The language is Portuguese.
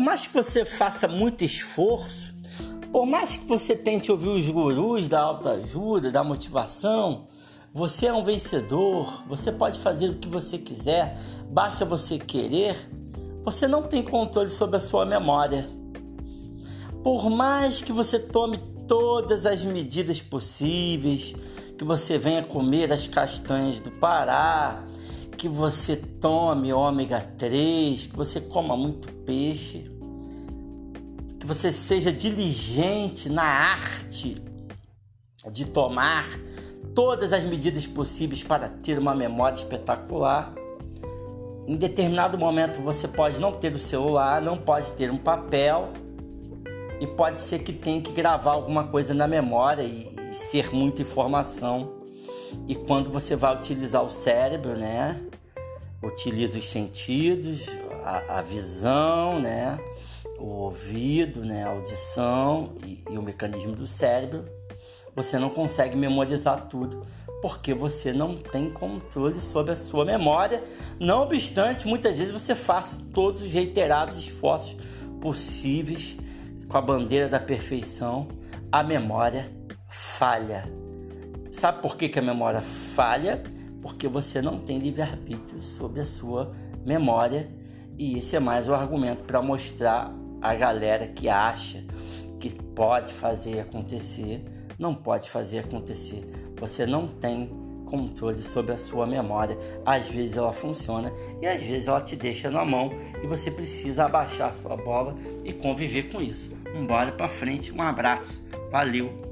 por mais que você faça muito esforço, por mais que você tente ouvir os gurus da autoajuda, da motivação, você é um vencedor, você pode fazer o que você quiser, basta você querer. Você não tem controle sobre a sua memória. Por mais que você tome todas as medidas possíveis, que você venha comer as castanhas do Pará, que você tome ômega 3, que você coma muito peixe, que você seja diligente na arte de tomar todas as medidas possíveis para ter uma memória espetacular. Em determinado momento você pode não ter o celular, não pode ter um papel e pode ser que tenha que gravar alguma coisa na memória e, e ser muita informação. E quando você vai utilizar o cérebro, né? Utiliza os sentidos, a, a visão, né? O ouvido, né? A audição e, e o mecanismo do cérebro você não consegue memorizar tudo porque você não tem controle sobre a sua memória. Não obstante, muitas vezes você faz todos os reiterados esforços possíveis com a bandeira da perfeição, a memória falha. Sabe por que, que a memória falha? Porque você não tem livre-arbítrio sobre a sua memória. E esse é mais um argumento para mostrar a galera que acha que pode fazer acontecer não pode fazer acontecer. Você não tem controle sobre a sua memória. Às vezes ela funciona e às vezes ela te deixa na mão e você precisa abaixar a sua bola e conviver com isso. Vambora para frente, um abraço, valeu.